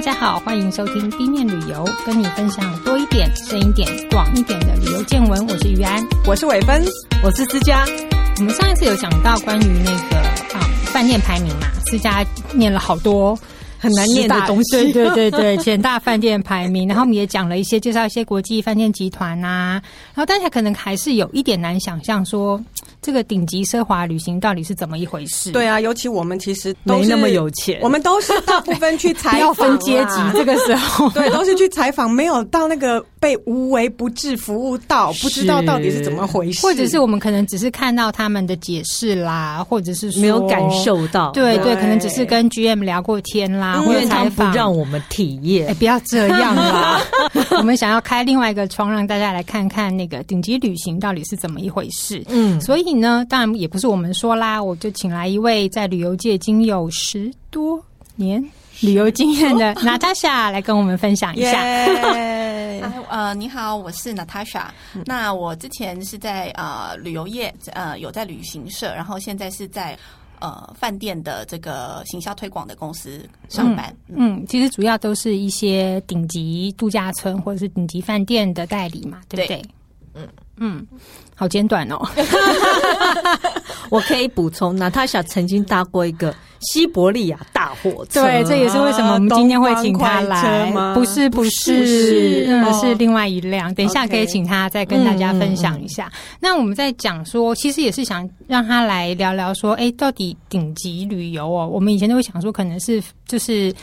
大家好，欢迎收听 B 面旅游，跟你分享多一点、深一点、广一点的旅游见闻。我是于安，我是伟芬，我是思佳。我们上一次有讲到关于那个啊饭店排名嘛，思佳念了好多。很难念的东西，对对对对，前大饭店排名，然后我们也讲了一些，介绍一些国际饭店集团啊，然后大家可能还是有一点难想象说，这个顶级奢华旅行到底是怎么一回事？对啊，尤其我们其实都没那么有钱，我们都是大部分去采访，要分阶级，这个时候。对，都是去采访，没有到那个被无微不至服务到，不知道到底是怎么回事，或者是我们可能只是看到他们的解释啦，或者是说没有感受到，对对，对，可能只是跟 GM 聊过天啦，或者采访。让我们体验，哎，不要这样啦！我们想要开另外一个窗，让大家来看看那个顶级旅行到底是怎么一回事。嗯，所以呢，当然也不是我们说啦，我就请来一位在旅游界已经有十多年旅游经验的 Natasha 来跟我们分享一下。Yeah. 呃，你好，我是 Natasha。那我之前是在呃旅游业，呃有在旅行社，然后现在是在。呃，饭店的这个行销推广的公司上班。嗯，嗯，其实主要都是一些顶级度假村或者是顶级饭店的代理嘛，对不对？对。嗯嗯，好简短哦。我可以补充，Natasha 曾经搭过一个西伯利亚大火车，对，这也是为什么我们今天会请他来。不是，不是，不是，嗯，哦、是另外一辆。等一下可以请他再跟大家分享一下。嗯、那我们在讲说，其实也是想让他来聊聊说，哎，到底顶级旅游哦，我们以前都会想说，可能是就是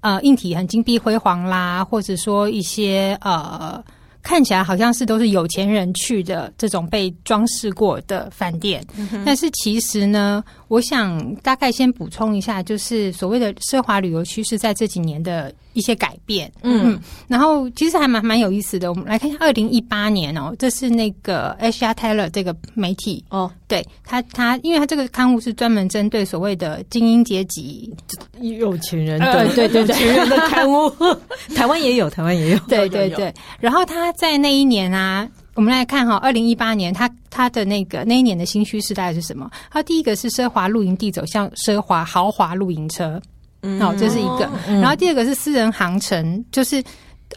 呃，硬体很金碧辉煌啦，或者说一些呃。看起来好像是都是有钱人去的这种被装饰过的饭店，嗯，但是其实呢，我想大概先补充一下，就是所谓的奢华旅游趋势在这几年的一些改变。嗯，嗯然后其实还蛮蛮有意思的。我们来看一下二零一八年哦，这是那个 Asia Teller 这个媒体哦，对他他，因为他这个刊物是专门针对所谓的精英阶级、有钱人，对对对对，有钱人的刊物，台湾也有，台湾也有，对对对。然后他在那一年啊。我们来看哈，二零一八年，他他的那个那一年的新趋势大概是什么？他第一个是奢华露营地走向奢华豪华露营车，嗯，好，这是一个。然后第二个是私人航程，就是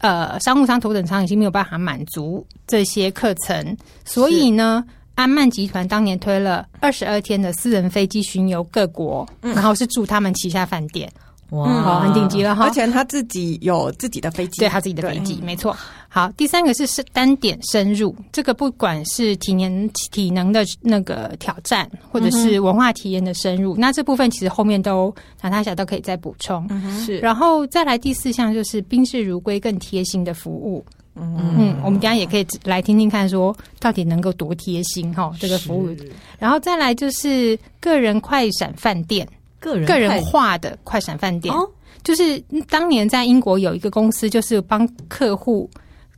呃商务舱、头等舱已经没有办法满足这些课程，所以呢，安曼集团当年推了二十二天的私人飞机巡游各国，然后是住他们旗下饭店。哇，好，很顶级了哈！而且他自己有自己的飞机，对他自己的飞机，没错。好，第三个是是单点深入，这个不管是体能体能的那个挑战，或者是文化体验的深入，嗯、那这部分其实后面都娜塔莎都可以再补充。嗯、是，然后再来第四项就是宾至如归，更贴心的服务。嗯嗯，我们等下也可以来听听看，说到底能够多贴心哈？这个服务，然后再来就是个人快闪饭店。个人个人化的快闪饭店，哦，就是当年在英国有一个公司，就是帮客户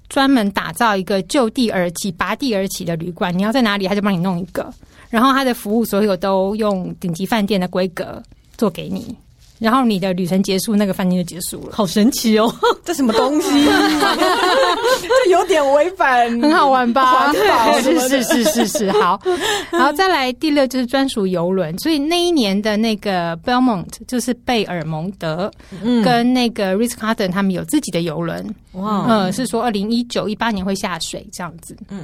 专门打造一个就地而起、拔地而起的旅馆。你要在哪里，他就帮你弄一个，然后他的服务所有都用顶级饭店的规格做给你。然后你的旅程结束，那个饭店就结束了，好神奇哦！这什么东西？这有点违反，很好玩吧？是是是是是，好。然后再来第六就是专属游轮，所以那一年的那个 Belmont 就是贝尔蒙德，嗯，跟那个 Ritz Carlton 他们有自己的游轮，哇，嗯，是说二零一九一八年会下水这样子，嗯。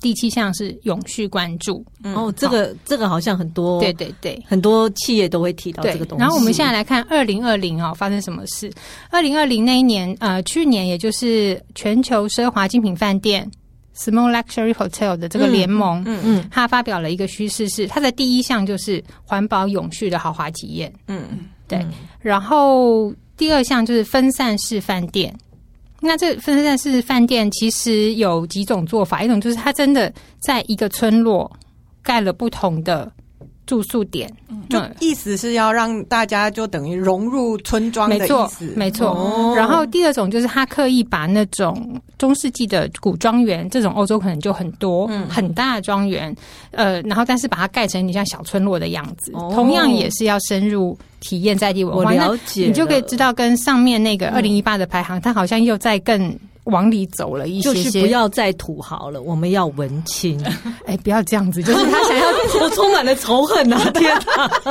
第七项是永续关注，嗯、哦，这个这个好像很多，对对对，很多企业都会提到这个东西。然后我们现在来看二零二零哦，发生什么事？二零二零那一年，呃，去年也就是全球奢华精品饭店 （Small Luxury Hotel） 的这个联盟，嗯嗯，他发表了一个趋势，是它的第一项就是环保永续的豪华体验，嗯对嗯，对。然后第二项就是分散式饭店。那这分散式饭店其实有几种做法，一种就是它真的在一个村落盖了不同的住宿点，就意思是要让大家就等于融入村庄的意思，没错，没错。哦。然后第二种就是他刻意把那种中世纪的古庄园，这种欧洲可能就很多，嗯，很大的庄园，呃，然后但是把它盖成你像小村落的样子，哦，同样也是要深入。体验在地文化，我了解，你就可以知道跟上面那个二零一八的排行，嗯，它好像又在更往里走了一些些，就是不要再土豪了，我们要文青。哎，不要这样子，就是他想要，我充满了仇恨啊！天哪，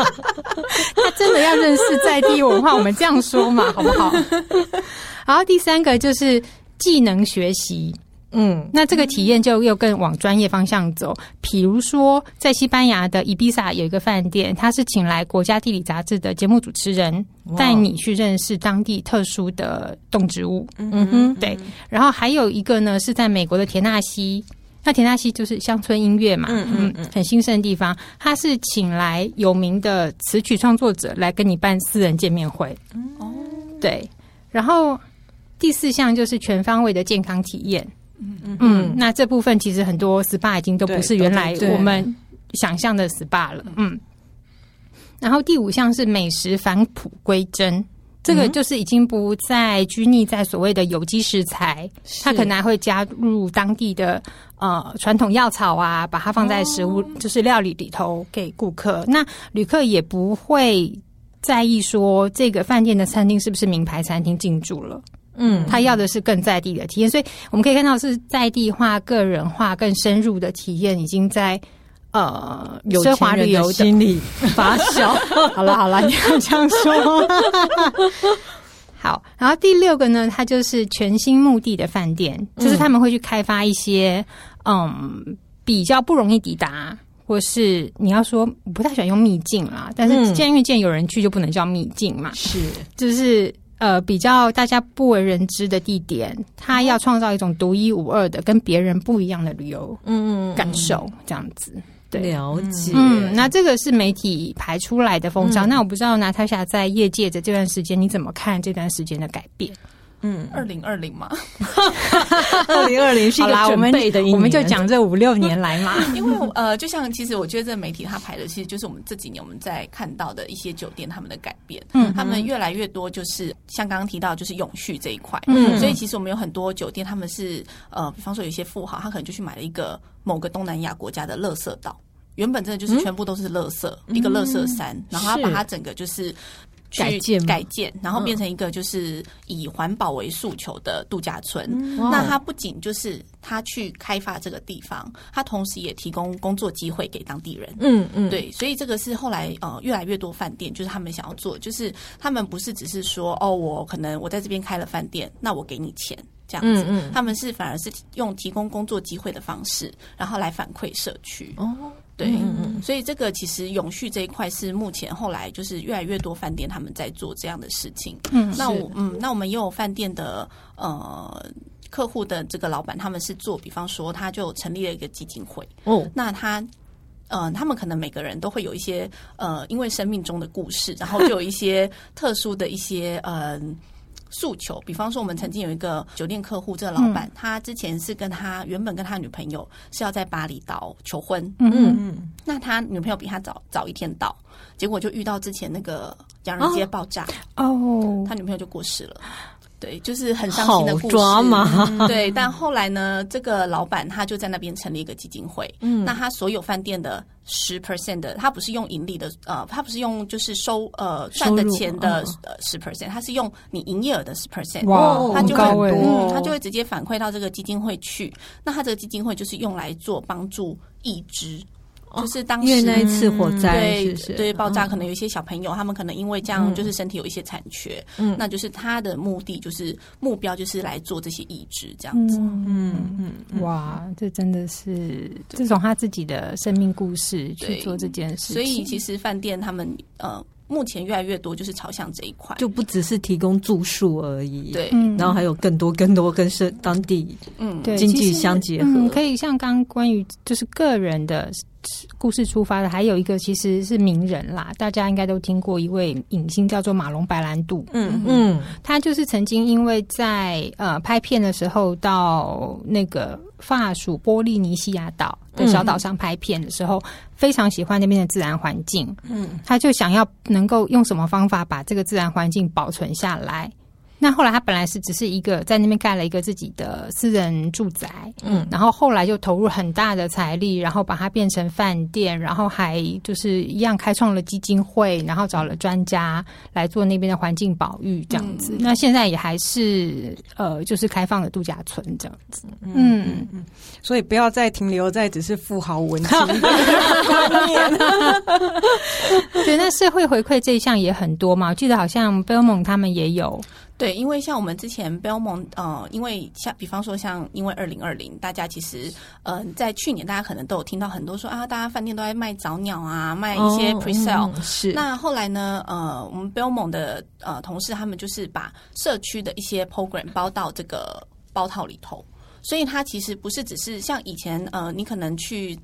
他真的要认识在地文化，我们这样说嘛，好不好？然后第三个就是技能学习。嗯，那这个体验就又更往专业方向走。比如说，在西班牙的伊比萨有一个饭店，他是请来国家地理杂志的节目主持人，带你去认识当地特殊的动植物。嗯哼，对。然后还有一个呢，是在美国的田纳西，那田纳西就是乡村音乐嘛，嗯嗯嗯，很兴盛的地方。他是请来有名的词曲创作者来跟你办私人见面会。哦，对。然后第四项就是全方位的健康体验。嗯嗯，那这部分其实很多 SPA 已经都不是原来我们想象的 SPA 了。嗯，然后第五项是美食返璞归真，这个就是已经不再拘泥在所谓的有机食材，它可能还会加入当地的呃传统药草啊，把它放在食物就是料理里头给顾客。那旅客也不会在意说这个饭店的餐厅是不是名牌餐厅进驻了。嗯，他要的是更在地的体验，所以我们可以看到是在地化、个人化、更深入的体验，已经在呃奢华旅游的心里发酵。好了好了，你要这样说。好，然后第六个呢，它就是全新目的的饭店，就是他们会去开发一些嗯比较不容易抵达，或是你要说不太喜欢用秘境啦，但是既然因为既然有人去，就不能叫秘境嘛，是就是。呃，比较大家不为人知的地点，他要创造一种独一无二的、跟别人不一样的旅游嗯感受，这样子。对，了解。嗯，那这个是媒体排出来的风潮。嗯、那我不知道娜塔莎在业界的这段时间，你怎么看这段时间的改变？嗯，二零二零嘛，二零二零是一个准备的一年，我们就讲这五六年来嘛。因为呃，就像其实我觉得这个媒体它排的，其实就是我们这几年我们在看到的一些酒店他们的改变。嗯，他们越来越多就是像刚刚提到就是永续这一块。嗯，所以其实我们有很多酒店，他们是呃，比方说有一些富豪，他可能就去买了一个某个东南亚国家的垃圾岛，原本真的就是全部都是垃圾，嗯、一个垃圾山，然后他把它整个就是。改建改建，然后变成一个就是以环保为诉求的度假村。嗯、那它不仅就是他去开发这个地方，他同时也提供工作机会给当地人。嗯嗯，对，所以这个是后来呃越来越多饭店就是他们想要做，就是他们不是只是说哦，我可能我在这边开了饭店，那我给你钱这样子。嗯嗯，他们是反而是用提供工作机会的方式，然后来反馈社区。哦。对，嗯嗯、所以这个其实永续这一块是目前后来就是越来越多饭店他们在做这样的事情。嗯，那我嗯，那我们也有饭店的呃客户的这个老板，他们是做，比方说他就成立了一个基金会。哦，那他呃，他们可能每个人都会有一些呃，因为生命中的故事，然后就有一些特殊的一些呃。诉求，比方说，我们曾经有一个酒店客户，这个老板，嗯、他之前是跟他原本跟他女朋友是要在巴厘岛求婚，嗯。嗯，那他女朋友比他早早一天到，结果就遇到之前那个洋人街爆炸，哦，他女朋友就过世了。对，就是很伤心的故事。抓嘛，对，但后来呢，这个老板他就在那边成立一个基金会。嗯，那他所有饭店的十 percent 的，他不是用盈利的，呃，他不是用就是收呃赚的钱的呃十 percent，他是用你营业额的十 percent。哇，他就会很高嗯，他就会直接反馈到这个基金会去。那他这个基金会就是用来做帮助义肢。就是当时那一次火灾，对对爆炸，可能有一些小朋友，他们可能因为这样，就是身体有一些残缺，嗯，那就是他的目的，就是目标，就是来做这些义肢这样子，嗯嗯，哇，这真的是，这种他自己的生命故事去做这件事，所以其实饭店他们呃。目前越来越多就是朝向这一块，就不只是提供住宿而已，对，然后还有更多更多跟是当地嗯。经济相结合，嗯、可以像刚关于就是个人的故事出发的，还有一个其实是名人啦，大家应该都听过一位影星叫做马龙白兰度，嗯。嗯，他就是曾经因为在呃拍片的时候到那个法属波利尼西亚岛的小岛上拍片的时候。嗯非常喜欢那边的自然环境，嗯，他就想要能够用什么方法把这个自然环境保存下来，那后来他本来是只是一个在那边盖了一个自己的私人住宅，嗯，然后后来就投入很大的财力，然后把它变成饭店，然后还就是一样开创了基金会，然后找了专家来做那边的环境保育这样子。嗯、那现在也还是呃，就是开放的度假村这样子，嗯嗯嗯。所以不要再停留在只是富豪文青 对，那社会回馈这一项也很多嘛，我记得好像 Belmont 他们也有。对，因为像我们之前 Belmont，呃，因为像比方说像因为二零二零，大家其实呃在去年大家可能都有听到很多说啊，大家饭店都在卖早鸟啊，卖一些 presale，哦嗯。是。那后来呢，呃，我们 Belmont 的呃同事他们就是把社区的一些 program 包到这个包套里头，所以它其实不是只是像以前呃，你可能去。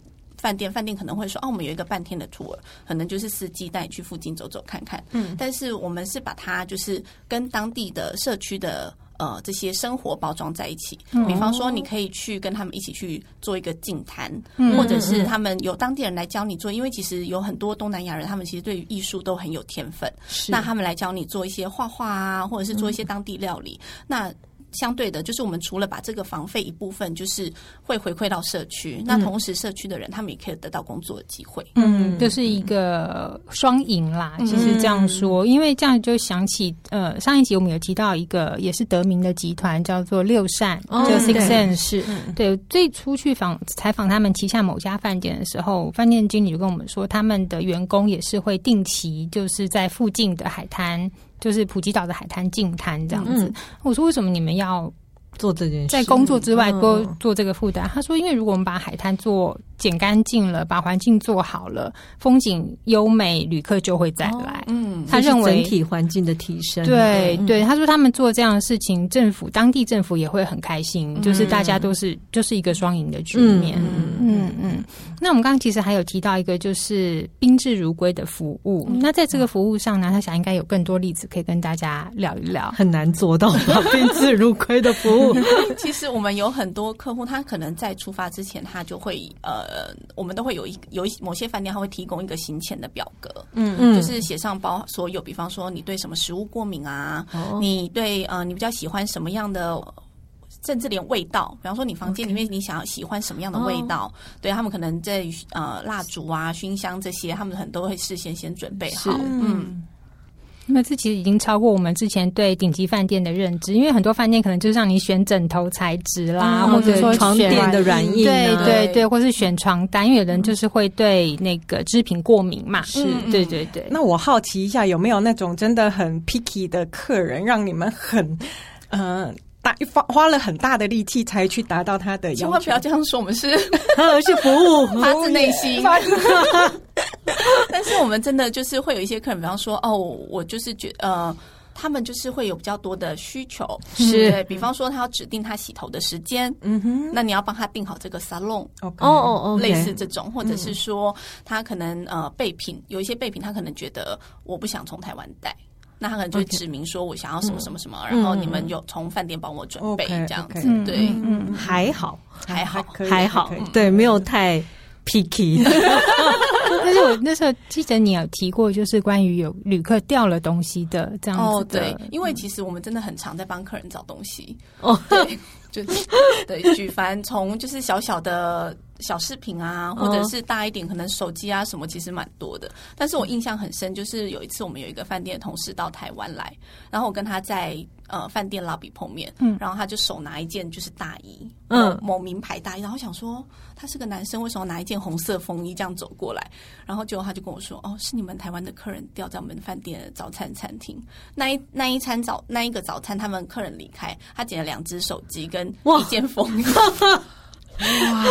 饭店饭店可能会说哦，我们有一个半天的 tour，可能就是司机带你去附近走走看看。嗯，但是我们是把它就是跟当地的社区的呃这些生活包装在一起。嗯，比方说，你可以去跟他们一起去做一个净滩，嗯，或者是他们有当地人来教你做，因为其实有很多东南亚人，他们其实对于艺术都很有天分。是，那他们来教你做一些画画啊，或者是做一些当地料理。嗯，那相对的，就是我们除了把这个房费一部分，就是会回馈到社区，那同时社区的人他们也可以得到工作的机会，嗯，就是一个双赢啦。其实这样说，因为这样就想起，呃，上一集我们有提到一个也是得名的集团，叫做六善，就 Six Sense。对，最初去访采访他们旗下某家饭店的时候，饭店经理就跟我们说，他们的员工也是会定期就是在附近的海滩。就是普吉岛的海滩净滩这样子，嗯、我说为什么你们要做这件事？在工作之外多做这个负担？嗯、他说，因为如果我们把海滩做。捡干净了，把环境做好了，风景优美，旅客就会再来。哦、嗯，他认为整体环境的提升。对对，他说他们做这样的事情，政府当地政府也会很开心，嗯、就是大家都是就是一个双赢的局面。嗯嗯嗯。那我们刚刚其实还有提到一个，就是宾至如归的服务。嗯、那在这个服务上呢，他想应该有更多例子可以跟大家聊一聊。很难做到吧？宾至如归的服务。其实我们有很多客户，他可能在出发之前，他就会呃。呃，我们都会有一有一某些饭店，他会提供一个行前的表格，嗯。嗯，就是写上包所有，比方说你对什么食物过敏啊，哦、你对呃你比较喜欢什么样的，甚至连味道，比方说你房间里面你想要喜欢什么样的味道，哦、对他们可能在呃蜡烛啊、熏香这些，他们很多都会事先先准备好，是嗯。那这其实已经超过我们之前对顶级饭店的认知，因为很多饭店可能就是让你选枕头材质啦，嗯、或者说床垫的软硬、啊，对对对，或是选床单，因为有人就是会对那个织品过敏嘛。是，对对对。那我好奇一下，有没有那种真的很 picky 的客人，让你们很嗯？呃大花花了很大的力气才去达到他的要求。千万不要这样说，我们是 是服务，发自内心。但是我们真的就是会有一些客人，比方说，哦，我就是觉得呃，他们就是会有比较多的需求，是对，比方说他要指定他洗头的时间，嗯哼，那你要帮他定好这个 salon，哦哦哦，类似这种，或者是说他可能呃备品有一些备品，他可能觉得我不想从台湾带。那他可能就指明说，我想要什么什么什么，然后你们有从饭店帮我准备这样子，对，嗯，还好，还好，还好，对，没有太 picky。但是我那时候记得你有提过，就是关于有旅客掉了东西的这样子。哦，对，因为其实我们真的很常在帮客人找东西。哦，对，就是对，举凡从就是小小的。小饰品啊，或者是大一点，可能手机啊什么，其实蛮多的。但是我印象很深，就是有一次我们有一个饭店的同事到台湾来，然后我跟他在呃饭店 lobby 碰面，嗯，然后他就手拿一件就是大衣，嗯，某名牌大衣，然后想说他是个男生，为什么拿一件红色风衣这样走过来？然后结果他就跟我说，哦，是你们台湾的客人掉在我们饭店的早餐餐厅，那一那一餐早那一个早餐，他们客人离开，他捡了两只手机跟一件风衣。哇哇！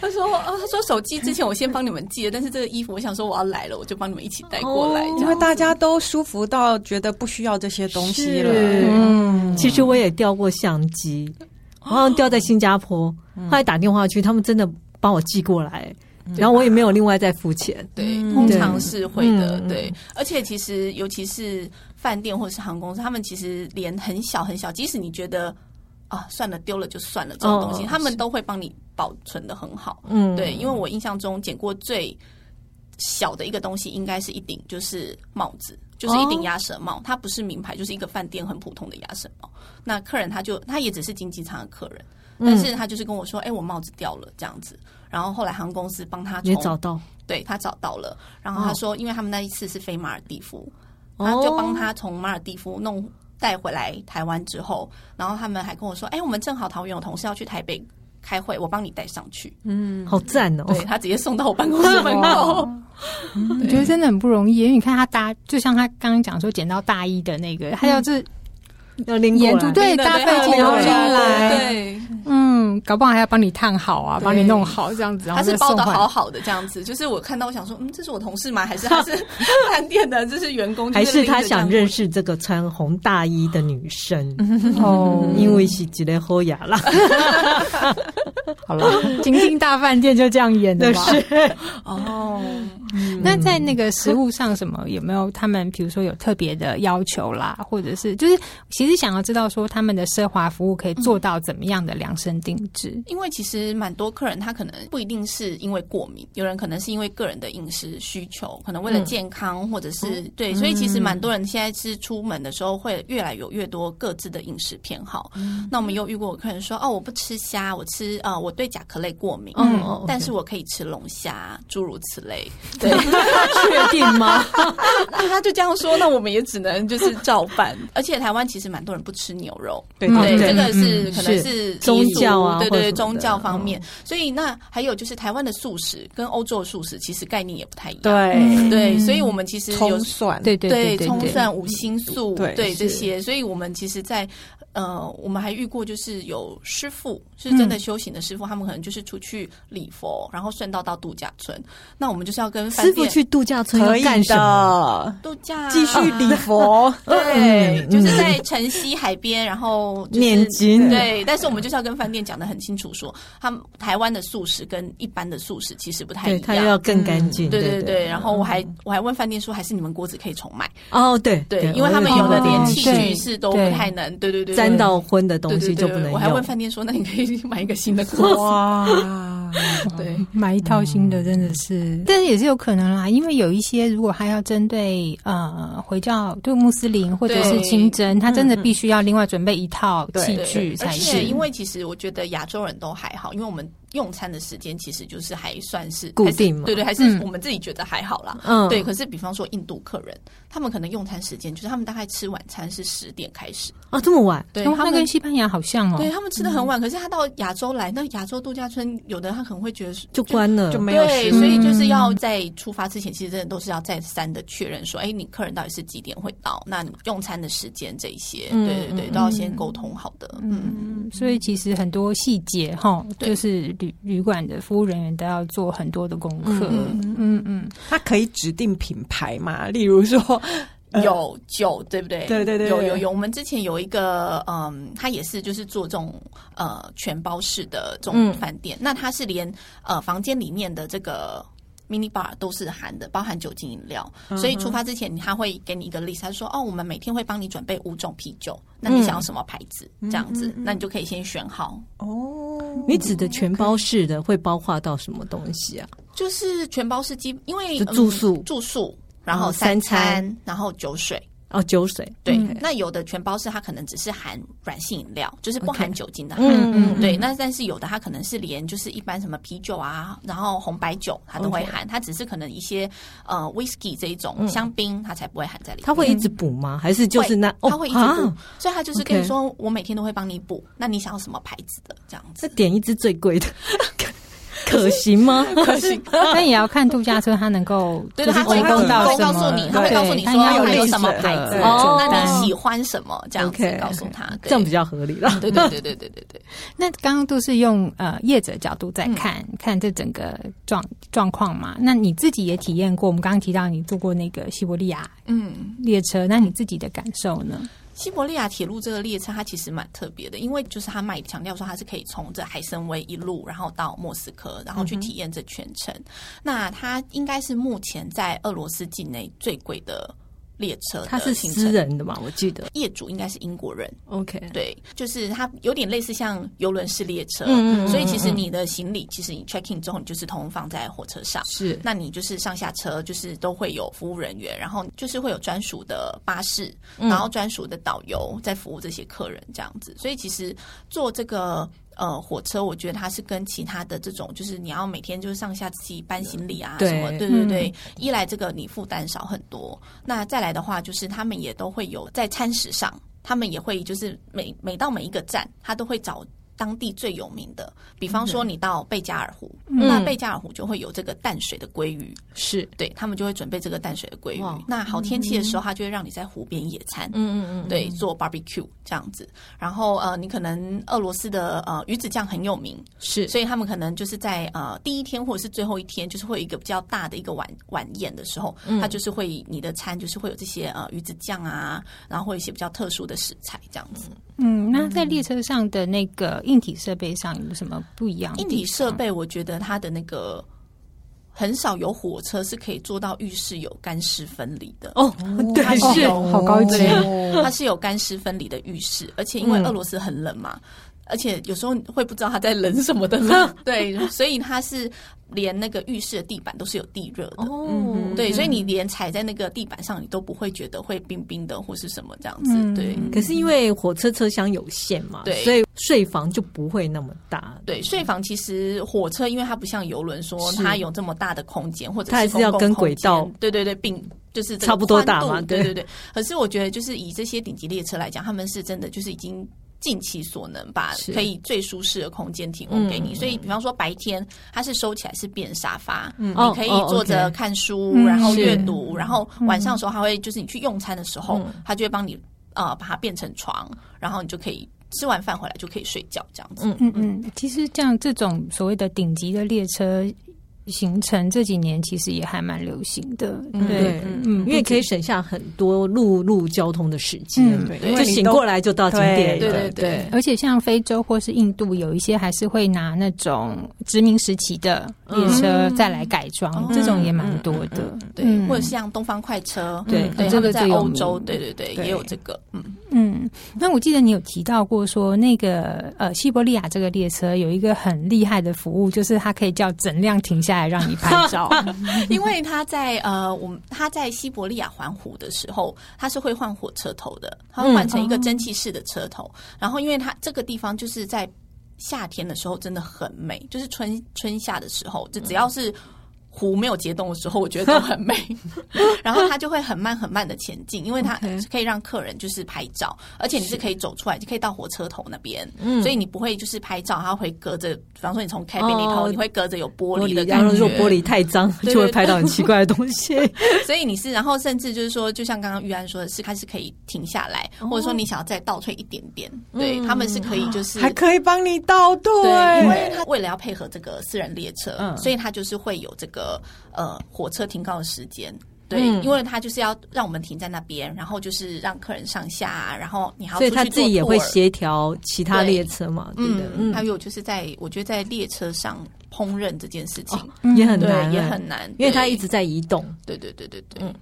他说：“哦，他说手机之前我先帮你们寄了，但是这个衣服我想说我要来了，我就帮你们一起带过来，因为大家都舒服到觉得不需要这些东西了。嗯，其实我也掉过相机，好像掉在新加坡，后来打电话去，他们真的帮我寄过来，然后我也没有另外再付钱。对，通常是会的。对，而且其实尤其是饭店或者是航空公司，他们其实连很小很小，即使你觉得。”啊，算了，丢了就算了，这种东西、哦、他们都会帮你保存的很好。嗯，对，因为我印象中捡过最小的一个东西，应该是一顶就是帽子，就是一顶鸭舌帽，它不是名牌，就是一个饭店很普通的鸭舌帽。那客人他就他也只是经济舱的客人，但是他就是跟我说，哎，我帽子掉了这样子。然后后来航空公司帮他也找到，对他找到了。然后他说，因为他们那一次是飞马尔地夫，他就帮他从马尔地夫弄带回来台湾之后，然后他们还跟我说，哎，我们正好桃园有同事要去台北开会，我帮你带上去。嗯，好赞哦！对，他直接送到我办公室门口。我觉得真的很不容易，因为你看他搭，就像他刚刚讲说捡到大衣的那个，他要是。要拎过来，对，搭飞机然后拎来，对，嗯，搞不好还要帮你烫好啊，帮你弄好这样子，他是包的好好的这样子。就是我看到，我想说，嗯，这是我同事吗？还是他是饭店的？这是员工？还是他想认识这个穿红大衣的女生？哦，因为是吉雷后雅啦。好了，金星大饭店就这样演的是哦。那在那个食物上，什么有没有他们？比如说有特别的要求啦，或者是就是其实想要知道说他们的奢华服务可以做到怎么样的量身定制？因为其实蛮多客人他可能不一定是因为过敏，有人可能是因为个人的饮食需求，可能为了健康，或者是对，所以其实蛮多人现在是出门的时候会越来有越多各自的饮食偏好。那我们又遇过有客人说哦，我不吃虾，我吃啊，我对甲壳类过敏，嗯，但是我可以吃龙虾，诸如此类。对，确定吗？那他就这样说，那我们也只能就是照办。而且台湾其实蛮多人不吃牛肉，对对，这个是可能是宗教啊，对对，宗教方面。所以那还有就是台湾的素食跟欧洲的素食其实概念也不太一样，对。对，所以我们其实有葱蒜，对对对，葱蒜、五辛素，对这些，所以我们其实，在呃，我们还遇过就是有师傅是真的修行的师傅，他们可能就是出去礼佛，然后顺道到度假村，那我们就是要跟师傅去度假村可以干什么？度假，继续礼佛，对，就是在晨曦海边，然后念经，对。但是我们就是要跟饭店讲的很清楚，说他们台湾的素食跟一般的素食其实不太一样，他要更干净。对对对。然后我还我还问饭店说，还是你们锅子可以重买？哦，对对，因为他们有的连器具是都不太能，对对对。沾到荤的东西就不能用。我还问饭店说：“那你可以买一个新的锅子。”哇，对，买一套新的真的是，但是也是有可能啦，因为有一些如果他要针对呃回教，对穆斯林或者是清真，他真的必须要另外准备一套器具才是。因为其实我觉得亚洲人都还好，因为我们。用餐的时间其实就是还算是固定嘛，对对，还是我们自己觉得还好啦。嗯，对。可是比方说印度客人，他们可能用餐时间就是他们大概吃晚餐是十点开始啊，这么晚？对，他们跟西班牙好像哦。对，他们吃的很晚，可是他到亚洲来，那亚洲度假村有的他可能会觉得就关了，就没有。对，所以就是要在出发之前，其实真的都是要再三的确认说，哎，你客人到底是几点会到？那你用餐的时间这一些，对对对，都要先沟通好的。嗯，所以其实很多细节哈，就是旅旅馆的。服务人员都要做很多的功课，嗯嗯嗯，他可以指定品牌嘛？例如说有酒，对不对？对对对，有有有。我们之前有一个，嗯，他也是就是做这种呃全包式的这种饭店，那他是连呃房间里面的这个。Mini bar 都是含的，包含酒精饮料，所以出发之前他会给你一个 list，他说：“哦，我们每天会帮你准备五种啤酒，那你想要什么牌子？这样子，那你就可以先选好。”哦，你指的全包式的会包括到什么东西啊？就是全包式基，因为住宿、住宿，然后三餐，然后酒水。哦，酒水对，那有的全包是它可能只是含软性饮料，就是不含酒精的。嗯嗯，对。那但是有的它可能是连就是一般什么啤酒啊，然后红白酒它都会含，它只是可能一些呃 whisky 这一种香槟它才不会含在里面。它会一直补吗？还是就是那它会一直补？所以它就是跟你说，我每天都会帮你补。那你想要什么牌子的这样子？这点一支最贵的。可行吗？可行，但也要看度假村，它能够对他会告告诉你，他会告诉你说他有什么牌子，那你喜欢什么这样子告诉他，这样比较合理了。对对对对对对对。那刚刚都是用呃业者角度在看看这整个状状况嘛？那你自己也体验过？我们刚刚提到你坐过那个西伯利亚嗯列车，那你自己的感受呢？西伯利亚铁路这个列车，它其实蛮特别的，因为就是它卖强调说它是可以从这海参崴一路，然后到莫斯科，然后去体验这全程。嗯、那它应该是目前在俄罗斯境内最贵的列车，它是私人的嘛？我记得业主应该是英国人。OK，对，就是它有点类似像游轮式列车，嗯，所以其实你的行李，其实你 check in 之后，你就是通通放在火车上，是，那你就是上下车就是都会有服务人员，然后就是会有专属的巴士，然后专属的导游在服务这些客人这样子，所以其实做这个。呃，火车我觉得它是跟其他的这种，就是你要每天就是上下自己搬行李啊什么，对对对。嗯、一来这个你负担少很多，那再来的话就是他们也都会有在餐食上，他们也会就是每每到每一个站，他都会找。当地最有名的，比方说你到贝加尔湖，嗯、那贝加尔湖就会有这个淡水的鲑鱼，是。对他们就会准备这个淡水的鲑鱼。那好天气的时候，他就会让你在湖边野餐，嗯嗯嗯，对，做 barbecue 这样子。然后呃，你可能俄罗斯的呃鱼子酱很有名，是，所以他们可能就是在呃第一天或者是最后一天，就是会有一个比较大的一个晚晚宴的时候，嗯、他就是会你的餐就是会有这些呃鱼子酱啊，然后会有一些比较特殊的食材这样子。嗯，那在列车上的那个硬体设备上有什么不一样？硬体设备，我觉得它的那个很少有火车是可以做到浴室有干湿分离的哦。对，是好高级，它是有干湿分离的浴室，而且因为俄罗斯很冷嘛。而且有时候会不知道他在冷什么的冷，对，所以他是连那个浴室的地板都是有地热的，哦，对，所以你连踩在那个地板上，你都不会觉得会冰冰的或是什么这样子，对。可是因为火车车厢有限嘛，对，所以睡房就不会那么大。对，睡房其实火车因为它不像游轮说它有这么大的空间，或者它还是要跟轨道，对对对，并就是差不多大嘛，对对对。可是我觉得就是以这些顶级列车来讲，他们是真的就是已经。尽其所能，把可以最舒适的空间提供给你。所以，比方说白天它是收起来是变沙发，你可以坐着看书，然后阅读。然后晚上的时候，它会就是你去用餐的时候，它就会帮你呃把它变成床，然后你就可以吃完饭回来就可以睡觉这样子。嗯嗯嗯，其实像这种所谓的顶级的列车。行程这几年其实也还蛮流行的，对，嗯，因为可以省下很多陆路交通的时间，对，就醒过来就到景点，对对对。而且像非洲或是印度，有一些还是会拿那种殖民时期的列车再来改装，这种也蛮多的，对。或者像东方快车，对，这个在欧洲，对对对，也有这个，嗯嗯。那我记得你有提到过说，那个呃西伯利亚这个列车有一个很厉害的服务，就是它可以叫整辆停下来让你拍照，因为他在呃，我们他在西伯利亚环湖的时候，他是会换火车头的，他会换成一个蒸汽式的车头。然后，因为他这个地方就是在夏天的时候真的很美，就是春春夏的时候，就只要是。湖没有结冻的时候，我觉得都很美。然后它就会很慢很慢的前进，因为它可以让客人就是拍照，而且你是可以走出来，就可以到火车头那边。嗯，所以你不会就是拍照，它会隔着，比方说你从 cabin 里头，你会隔着有玻璃的感觉。如果玻璃太脏，就会拍到很奇怪的东西。所以你是，然后甚至就是说，就像刚刚玉安说的是，它是可以停下来，或者说你想要再倒退一点点，对，他们是可以，就是还可以帮你倒退。因为他为了要配合这个私人列车，所以他就是会有这个。呃，火车停靠的时间，对，嗯、因为他就是要让我们停在那边，然后就是让客人上下，然后你还要所以他自己也会协调其他列车嘛，对，对的。嗯，还有就是在我觉得在列车上烹饪这件事情、哦、也很难，也很难，因为他一直在移动。对对对对对。嗯，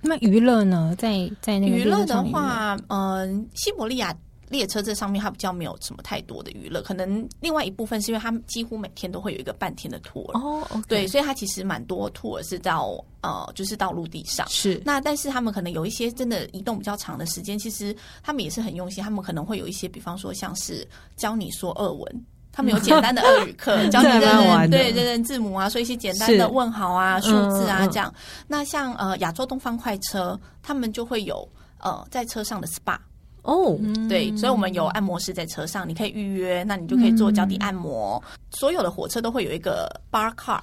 那娱乐呢？在在那个娱乐的话，嗯、呃，西伯利亚。列车这上面它比较没有什么太多的娱乐，可能另外一部分是因为他们几乎每天都会有一个半天的 tour 哦，oh, okay. 对，所以它其实蛮多 tour 是到呃，就是到陆地上是。那但是他们可能有一些真的移动比较长的时间，其实他们也是很用心，他们可能会有一些，比方说像是教你说俄文，他们有简单的俄语课，教你认认对认认字母啊，说一些简单的问好啊、数字啊这样。那像呃亚洲东方快车，他们就会有呃在车上的 SPA。哦，oh, 对，所以我们有按摩师在车上，你可以预约，那你就可以做脚底按摩。嗯、所有的火车都会有一个 bar car，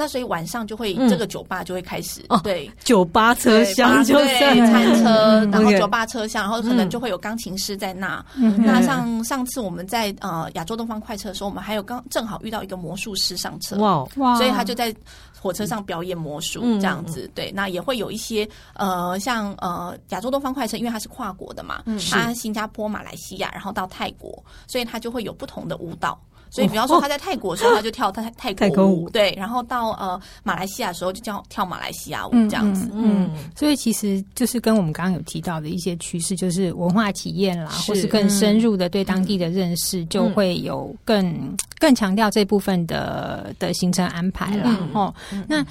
那所以晚上就会、嗯、这个酒吧就会开始，哦、对，酒吧车厢就对，餐车，然后酒吧车厢，然后可能就会有钢琴师在那。嗯、那像上次我们在呃亚洲东方快车的时候，我们还有刚正好遇到一个魔术师上车，哇哇，所以他就在。火车上表演魔术这样子，嗯、对，那也会有一些呃，像呃亚洲东方快车，因为它是跨国的嘛，嗯、它新加坡、马来西亚，然后到泰国，所以它就会有不同的舞蹈。所以比方说他在泰国的时候，他就跳泰 泰国舞，对，然后到呃马来西亚的时候就叫跳马来西亚舞这样子。嗯，所以其实就是跟我们刚刚有提到的一些趋势，就是文化体验啦，或是更深入的对当地的认识，就会有更更强调这部分的的行程安排啦。哦，那。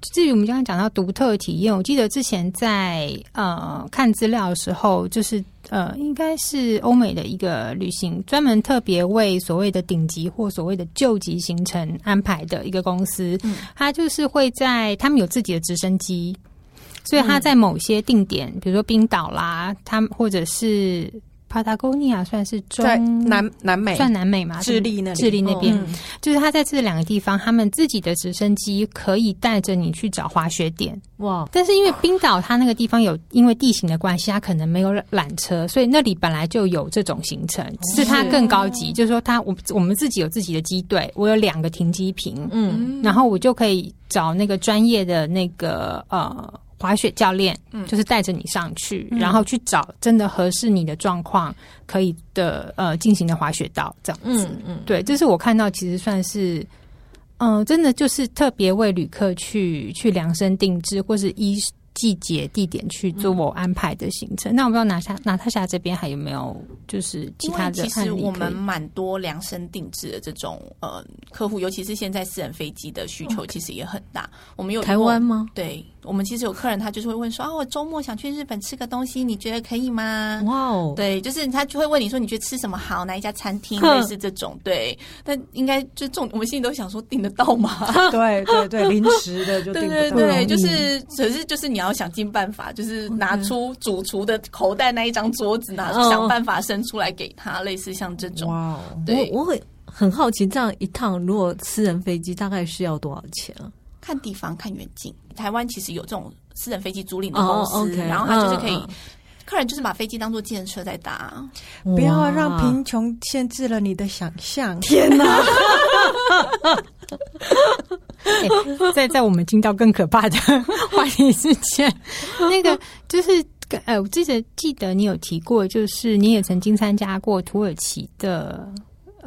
至于我们刚刚讲到独特体验，我记得之前在呃看资料的时候，就是呃应该是欧美的一个旅行，专门特别为所谓的顶级或所谓的救急行程安排的一个公司，嗯，它就是会在他们有自己的直升机，所以他在某些定点，比如说冰岛啦，他们或者是。帕塔哥尼亚算是中南南美，算南美嘛？智利那智利那边，就是他在这两个地方，他们自己的直升机可以带着你去找滑雪点。哇！但是因为冰岛它那个地方有因为地形的关系，它可能没有缆车，所以那里本来就有这种行程，只是它更高级。就是说，它我我们自己有自己的机队，我有两个停机坪，嗯，然后我就可以找那个专业的那个呃。滑雪教练，嗯，就是带着你上去，嗯，然后去找真的合适你的状况可以的呃进行的滑雪道，这样子，嗯嗯，对，这是我看到其实算是，嗯，呃，真的就是特别为旅客去去量身定制，或是依。季节、地点去做我安排的行程。嗯、那我不知道娜塔娜塔莎这边还有没有就是其他的？其实我们蛮多量身定制的这种呃客户，尤其是现在私人飞机的需求其实也很大。我们有台湾吗？对，我们其实有客人他就是会问说啊，我周末想去日本吃个东西，你觉得可以吗？哇哦，对，就是他就会问你说，你觉得吃什么好？哪一家餐厅？类似这种，对。但应该就这种，我们心里都想说订得到吗？对对对，临时的就 订不到。对对对，就是可是就是你要。想尽办法，就是拿出主厨的口袋那一张桌子，拿出想办法伸出来给他，类似像这种。哇哦，对，我会很好奇，这样一趟如果私人飞机大概需要多少钱啊？看地方，看远近。台湾其实有这种私人飞机租赁的公司，然后他就是可以，客人就是把飞机当做计程车在搭。不要让贫穷限制了你的想象。天哪！欸、在在我们听到更可怕的话题之前，那个就是呃，我记得记得你有提过，就是你也曾经参加过土耳其的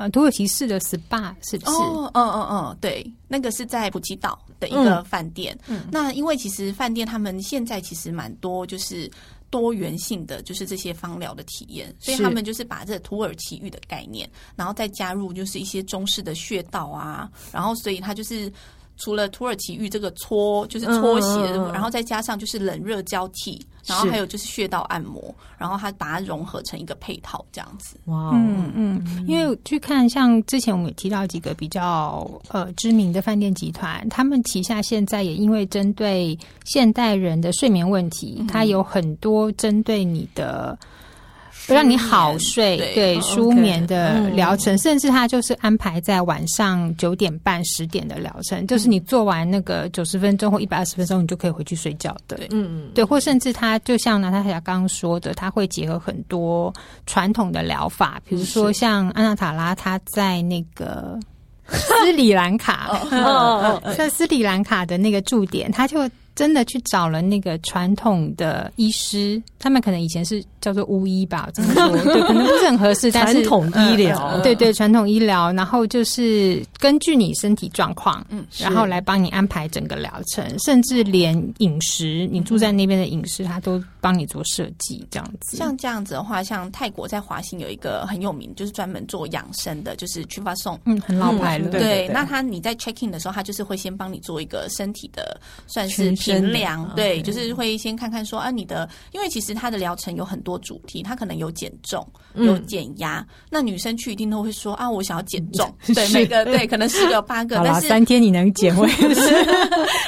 呃土耳其式的 SPA，是不是？哦，嗯嗯嗯，对，那个是在普吉岛的一个饭店。嗯，那因为其实饭店他们现在其实蛮多，就是。多元性的就是这些芳疗的体验，所以他们就是把这土耳其浴的概念，然后再加入就是一些中式的穴道啊，然后所以它就是。除了土耳其浴这个搓，就是搓洗，嗯，然后再加上就是冷热交替，然后还有就是穴道按摩，然后它把它融合成一个配套这样子。哇，嗯嗯，因为去看像之前我们也提到几个比较呃知名的饭店集团，他们旗下现在也因为针对现代人的睡眠问题，它有很多针对你的。让你好睡，对，对舒眠的疗程，甚至他就是安排在晚上九点半、十点的疗程，就是你做完那个九十分钟或一百二十分钟，你就可以回去睡觉的。对，嗯嗯，对，或甚至他就像娜塔莎刚刚说的，他会结合很多传统的疗法，比如说像安娜塔拉，他在那个 斯里兰卡，在斯里兰卡的那个驻点，他就。真的去找了那个传统的医师，他们可能以前是叫做巫医吧，怎么说，对，可能不是很合适。但是传统医疗，呃，对对，传统医疗，然后就是根据你身体状况，嗯，然后来帮你安排整个疗程，甚至连饮食，你住在那边的饮食，他都帮你做设计，这样子。像这样子的话，像泰国在华兴有一个很有名，就是专门做养生的，就是去发送，嗯，很老牌了。对，对，对，对，那他你在 check in 的时候，他就是会先帮你做一个身体的，算是。衡量对.就是会先看看说啊，你的，因为其实他的疗程有很多主题，他可能有减重，有减压、嗯。那女生去一定都会说啊，我想要减重，对，每个对，可能十个八个，但是三天你能减回来，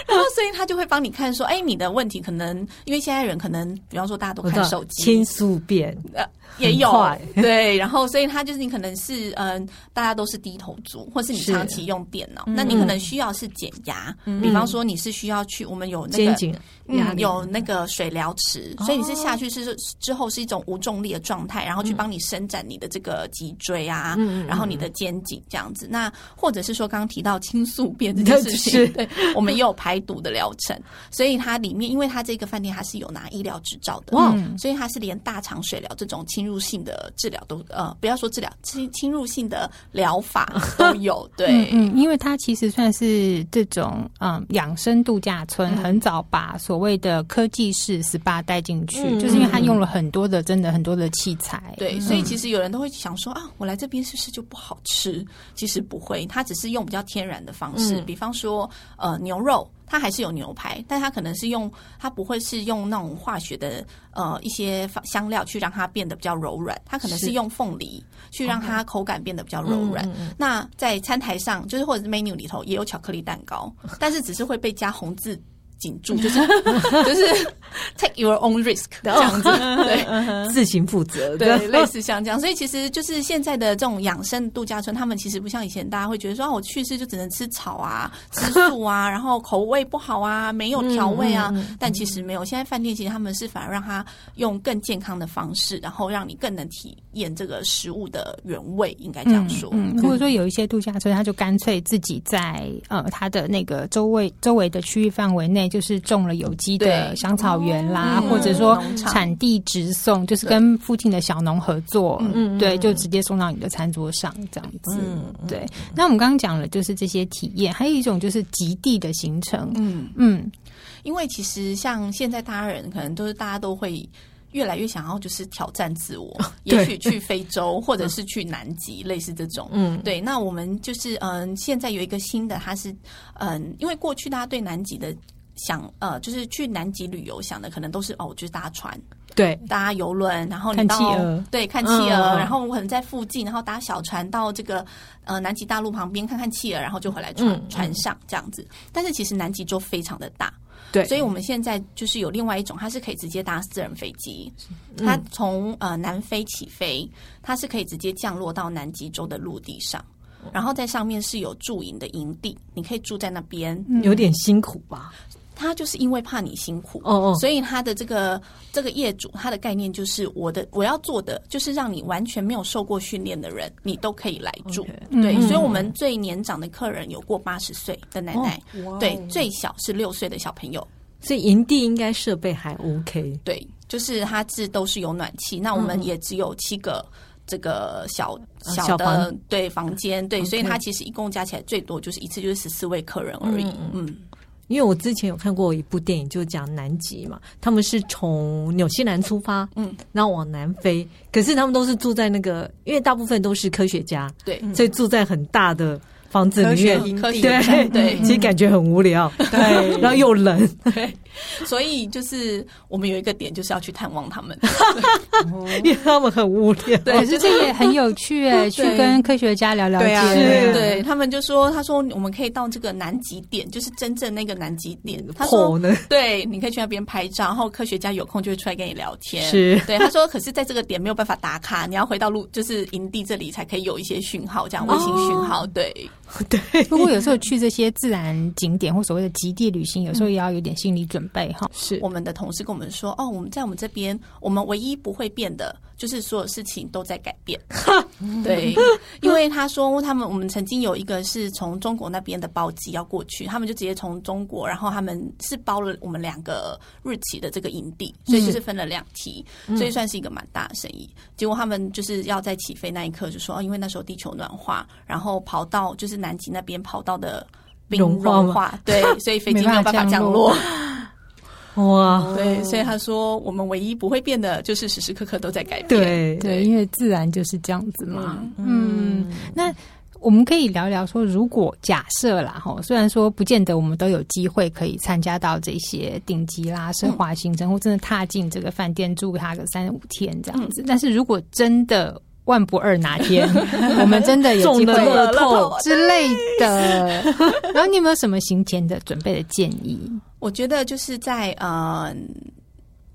然后所以他就会帮你看说，哎，你的问题可能因为现在人可能，比方说大家都看手机，倾诉变。呃也有对，然后所以他就是你可能是嗯、呃，大家都是低头族，或是你长期用电脑，那你可能需要是减压、嗯。比方说你是需要去，我们有有那个。嗯，有那个水疗池，所以你是下去是之后是一种无重力的状态，然后去帮你伸展你的这个脊椎啊，嗯、然后你的肩颈这样子。那或者是说刚刚提到轻宿便这件事情，对，我们也有排毒的疗程。所以它里面，因为它这个饭店它是有拿医疗执照的，哇，所以它是连大肠水疗这种侵入性的治疗都呃，不要说治疗，侵 侵入性的疗法都有。对，嗯，嗯，因为它其实算是这种嗯养生度假村，很早把所谓的科技式 SPA 带进去，嗯、就是因为他用了很多的，真的很多的器材。对，所以其实有人都会想说啊，我来这边是不是就不好吃？其实不会，他只是用比较天然的方式，嗯、比方说呃牛肉，它还是有牛排，但它可能是用它不会是用那种化学的呃一些香料去让它变得比较柔软，它可能是用凤梨去让它口感变得比较柔软。那在餐台上，就是或者是 menu 里头也有巧克力蛋糕，但是只是会被加红字。紧住就是 就是 take your own risk 这样子，对，自行负责，对，类似像这样。所以其实就是现在的这种养生度假村，他们其实不像以前大家会觉得说，啊，我去世就只能吃草啊、吃素啊，然后口味不好啊，没有调味啊。但其实没有，现在饭店其实他们是反而让他用更健康的方式，然后让你更能体验这个食物的原味，应该这样说。嗯，或者说有一些度假村，他就干脆自己在呃他的那个周围周围的区域范围内。就是种了有机的香草园啦，或者说产地直送，就是跟附近的小农合作，对，就直接送到你的餐桌上这样子。对，那我们刚刚讲了，就是这些体验，还有一种就是极地的行程。嗯。嗯，因为其实像现在大家人可能都是大家都会。越来越想要就是挑战自我，也许去非洲 或者是去南极，类似这种。嗯，对。那我们就是嗯，现在有一个新的，它是嗯，因为过去大家对南极的想呃，就是去南极旅游想的可能都是哦，就是搭船，对，搭游轮，然后你到看企鹅，对，看企鹅，然后我可能在附近，然后搭小船到这个呃南极大陆旁边看看企鹅，然后就回来船船上这样子。但是其实南极洲非常的大。对，所以我们现在就是有另外一种，它是可以直接搭私人飞机，它从呃南非起飞，它是可以直接降落到南极洲的陆地上，然后在上面是有驻营的营地，你可以住在那边，有点辛苦吧。他就是因为怕你辛苦哦哦，所以他的这个这个业主，他的概念就是我的我要做的就是让你完全没有受过训练的人，你都可以来住。Okay. 对，所以我们最年长的客人有过八十岁的奶奶，哦、对，最小是六岁的小朋友。所以营地应该设备还 OK。对，就是它是都是有暖气。那我们也只有七个这个小小的、对房间，对，Okay. 所以它其实一共加起来最多就是一次就是十四位客人而已。嗯。嗯因为我之前有看过一部电影，就讲南极嘛，他们是从纽西兰出发，嗯，然后往南飞，可是他们都是住在那个，因为大部分都是科学家，对，所以住在很大的房子里面，对对，其实感觉很无聊，对，然后又冷，对。所以就是我们有一个点，就是要去探望他们，因为他们很无聊。对，可是这也很有趣哎，去跟科学家聊聊天。对，他们就说：“他说我们可以到这个南极点，就是真正那个南极点。”他说：“对，你可以去那边拍照，然后科学家有空就会出来跟你聊天。”是，对。他说：“可是在这个点没有办法打卡，你要回到路，就是营地这里才可以有一些讯号，这样卫星讯号。”对，对。不过有时候去这些自然景点或所谓的极地旅行，有时候也要有点心理准备哈。是。我们的同事跟我们说：“哦，我们在我们这边，我们唯一不会变的，就是所有事情都在改变。”对，因为他说他们我们曾经有一个是从中国那边的包机要过去，他们就直接从中国，然后他们是包了我们两个日期的这个营地，所以就是分了两梯，所以算是一个蛮大的生意。结果他们就是要在起飞那一刻就说：“哦，因为那时候地球暖化，然后跑到就是南极那边跑到的冰融化，对，所以飞机没有办法降落。”哇，对，所以他说，我们唯一不会变的，就是时时刻刻都在改变。对。对，因为自然就是这样子嘛。嗯，那我们可以聊聊说，如果假设啦，哈，虽然说不见得我们都有机会可以参加到这些顶级啦、奢华行程，或真的踏进这个饭店住它个三五天这样子，但是如果真的万不二哪天，我们真的有机会透。之类的，然后你有没有什么行前的准备的建议？我觉得就是在呃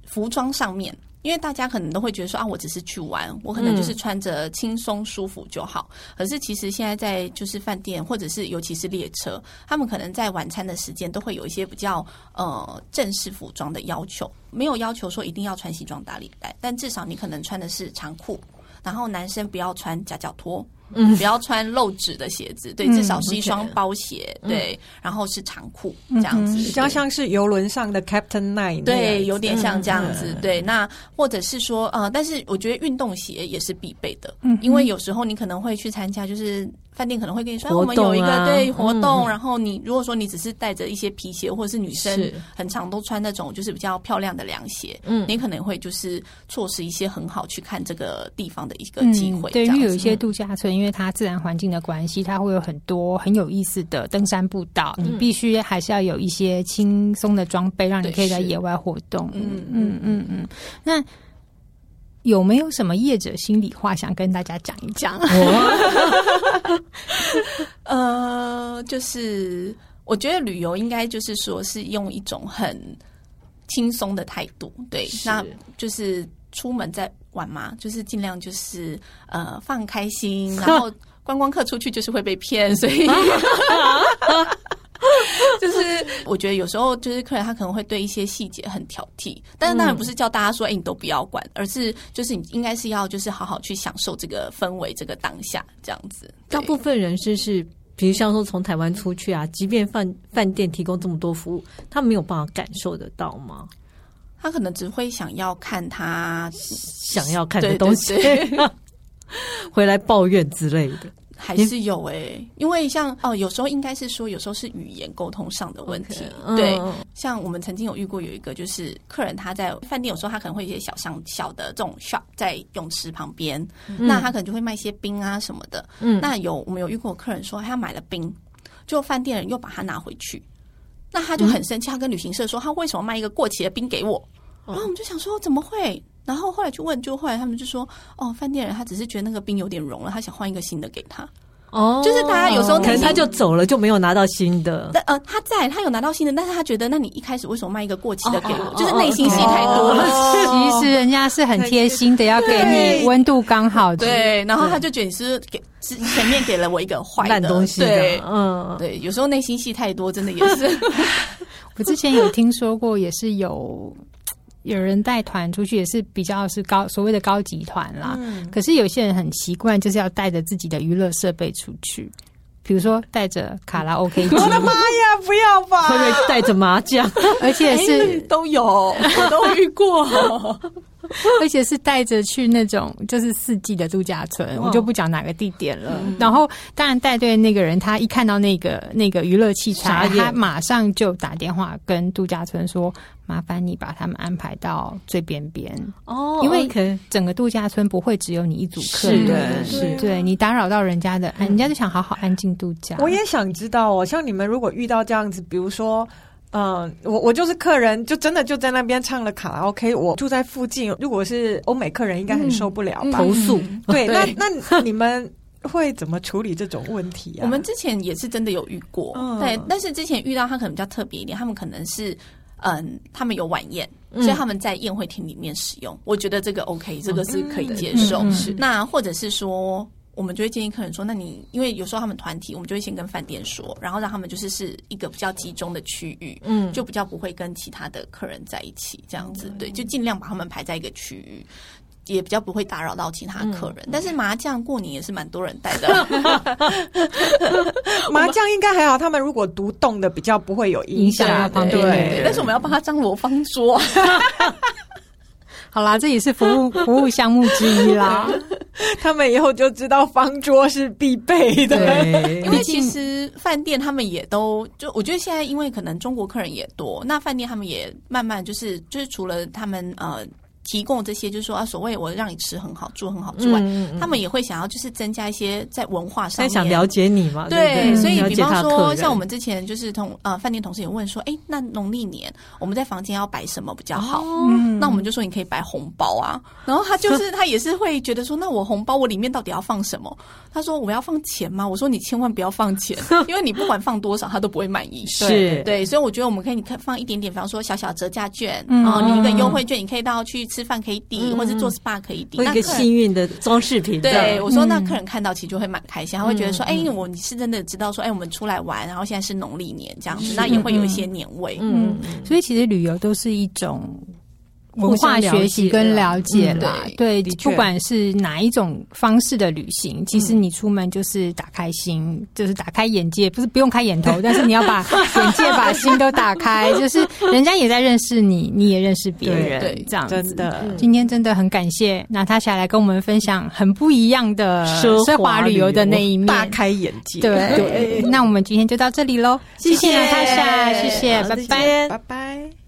服装上面，因为大家可能都会觉得说啊，我只是去玩，我可能就是穿着轻松舒服就好。可是其实现在在就是饭店或者是尤其是列车，他们可能在晚餐的时间都会有一些比较呃正式服装的要求，没有要求说一定要穿西装打领带，但至少你可能穿的是长裤，然后男生不要穿夹脚拖。嗯，不要穿露趾的鞋子，对，至少是一双包鞋，嗯、对，然后是长裤这样子，比较像是游轮上的 Captain Nine，对，有点像这样子，嗯、对。那或者是说，呃，但是我觉得运动鞋也是必备的，嗯，因为有时候你可能会去参加，就是。饭店可能会跟你说，啊、我们有一个对活动，嗯、然后你如果说你只是带着一些皮鞋，或者是女生很常都穿那种就是比较漂亮的凉鞋，嗯，你可能会就是错失一些很好去看这个地方的一个机会。对，因为有一些度假村，因为它自然环境的关系，它会有很多很有意思的登山步道，嗯、你必须还是要有一些轻松的装备，让你可以在野外活动。嗯嗯嗯。嗯，那。有没有什么业者心里话想跟大家讲一讲？呃，就是我觉得旅游应该就是说是用一种很轻松的态度，对，那就是出门在玩嘛，就是尽量就是呃放开心，然后 观光客出去就是会被骗，所以。就是我觉得有时候就是客人他可能会对一些细节很挑剔，但是当然不是叫大家说哎、欸、你都不要管，而是就是你应该是要就是好好去享受这个氛围，这个当下这样子。大部分人是是，比如像说从台湾出去啊，即便饭饭店提供这么多服务，他没有办法感受得到吗？他可能只会想要看他想要看的东西，对对对回来抱怨之类的。还是有哎、欸，因为像哦，有时候应该是说，有时候是语言沟通上的问题。Okay, 对，嗯、像我们曾经有遇过有一个，就是客人他在饭店，有时候他可能会有一些小商小的这种 shop 在泳池旁边，嗯、那他可能就会卖一些冰啊什么的。嗯，那有我们有遇过客人说他买了冰，就饭店人又把它拿回去，那他就很生气，他跟旅行社说他为什么卖一个过期的冰给我？然后我们就想说怎么会？然后后来去问，就后来他们就说，哦，饭店人他只是觉得那个冰有点融了，他想换一个新的给他。哦，就是大家有时候可能他就走了，就没有拿到新的。但呃，他在，他有拿到新的，但是他觉得，那你一开始为什么卖一个过期的给我？就是内心戏太多了。其实人家是很贴心的，要给你温度刚好的。对，然后他就觉得你是给是前面给了我一个坏的烂东西。对，嗯，对，有时候内心戏太多，真的也是。我之前有听说过，也是有。有人带团出去也是比较是高所谓的高级团啦，嗯、可是有些人很习惯就是要带着自己的娱乐设备出去，比如说带着卡拉 OK 机。我的妈呀，不要吧！会不会带着麻将？而且是、欸、都有，我都遇过。而且是带着去那种就是四季的度假村，哦、我就不讲哪个地点了。嗯、然后当然带队那个人，他一看到那个那个娱乐器材，他马上就打电话跟度假村说：“麻烦你把他们安排到最边边哦，因为整个度假村不会只有你一组客人，是，是对你打扰到人家的，人家就想好好安静度假。”我也想知道哦，像你们如果遇到这样子，比如说。嗯，我我就是客人，就真的就在那边唱了卡拉 OK。我住在附近，如果是欧美客人，应该很受不了吧？投诉。对，那那你们会怎么处理这种问题啊？我们之前也是真的有遇过，嗯、对，但是之前遇到他可能比较特别一点，他们可能是嗯，他们有晚宴，所以他们在宴会厅里面使用。我觉得这个 OK，这个是可以接受。嗯、是那或者是说。我们就会建议客人说：“那你因为有时候他们团体，我们就会先跟饭店说，然后让他们就是是一个比较集中的区域，嗯，就比较不会跟其他的客人在一起这样子，嗯、对，就尽量把他们排在一个区域，也比较不会打扰到其他客人。嗯、但是麻将过年也是蛮多人带的，麻将应该还好，他们如果独栋的比较不会有影响，对，对。但是我们要帮他张罗方桌。”好啦，这也是服务服务项目之一啦。他们以后就知道方桌是必备的，因为其实饭店他们也都就，我觉得现在因为可能中国客人也多，那饭店他们也慢慢就是就是除了他们呃。提供这些，就是说啊，所谓我让你吃很好，住很好之外，嗯嗯、他们也会想要就是增加一些在文化上面，想了解你嘛？对，所以比方说，像我们之前就是同呃饭店同事也问说，哎，那农历年我们在房间要摆什么比较好？哦、那我们就说你可以摆红包啊。然后他就是他也是会觉得说，那我红包我里面到底要放什么？他说我要放钱吗？我说你千万不要放钱，因为你不管放多少，他都不会满意。是对，对，所以我觉得我们可以你看放一点点，比方说小小折价券，然后你一个优惠券，你可以到去吃。饭可以抵，或者做 SPA 可以抵，一个幸运的装饰品。对，我说那客人看到其实就会蛮开心，他会觉得说，哎，我你是真的知道说，哎，我们出来玩，然后现在是农历年这样子，那也会有一些年味。嗯，所以其实旅游都是一种。文化学习跟了解啦，嗯、对，对不管是哪一种方式的旅行，其实你出门就是打开心，就是打开眼界，不是不用开眼头，但是你要把眼界、把心都打开，就是人家也在认识你，你也认识别人，对，这样子。真的，今天真的很感谢娜塔莎来跟我们分享很不一样的奢华旅游的那一面，大开眼界。对，对。那我们今天就到这里喽，谢谢。娜塔莎，谢谢，拜拜，拜拜。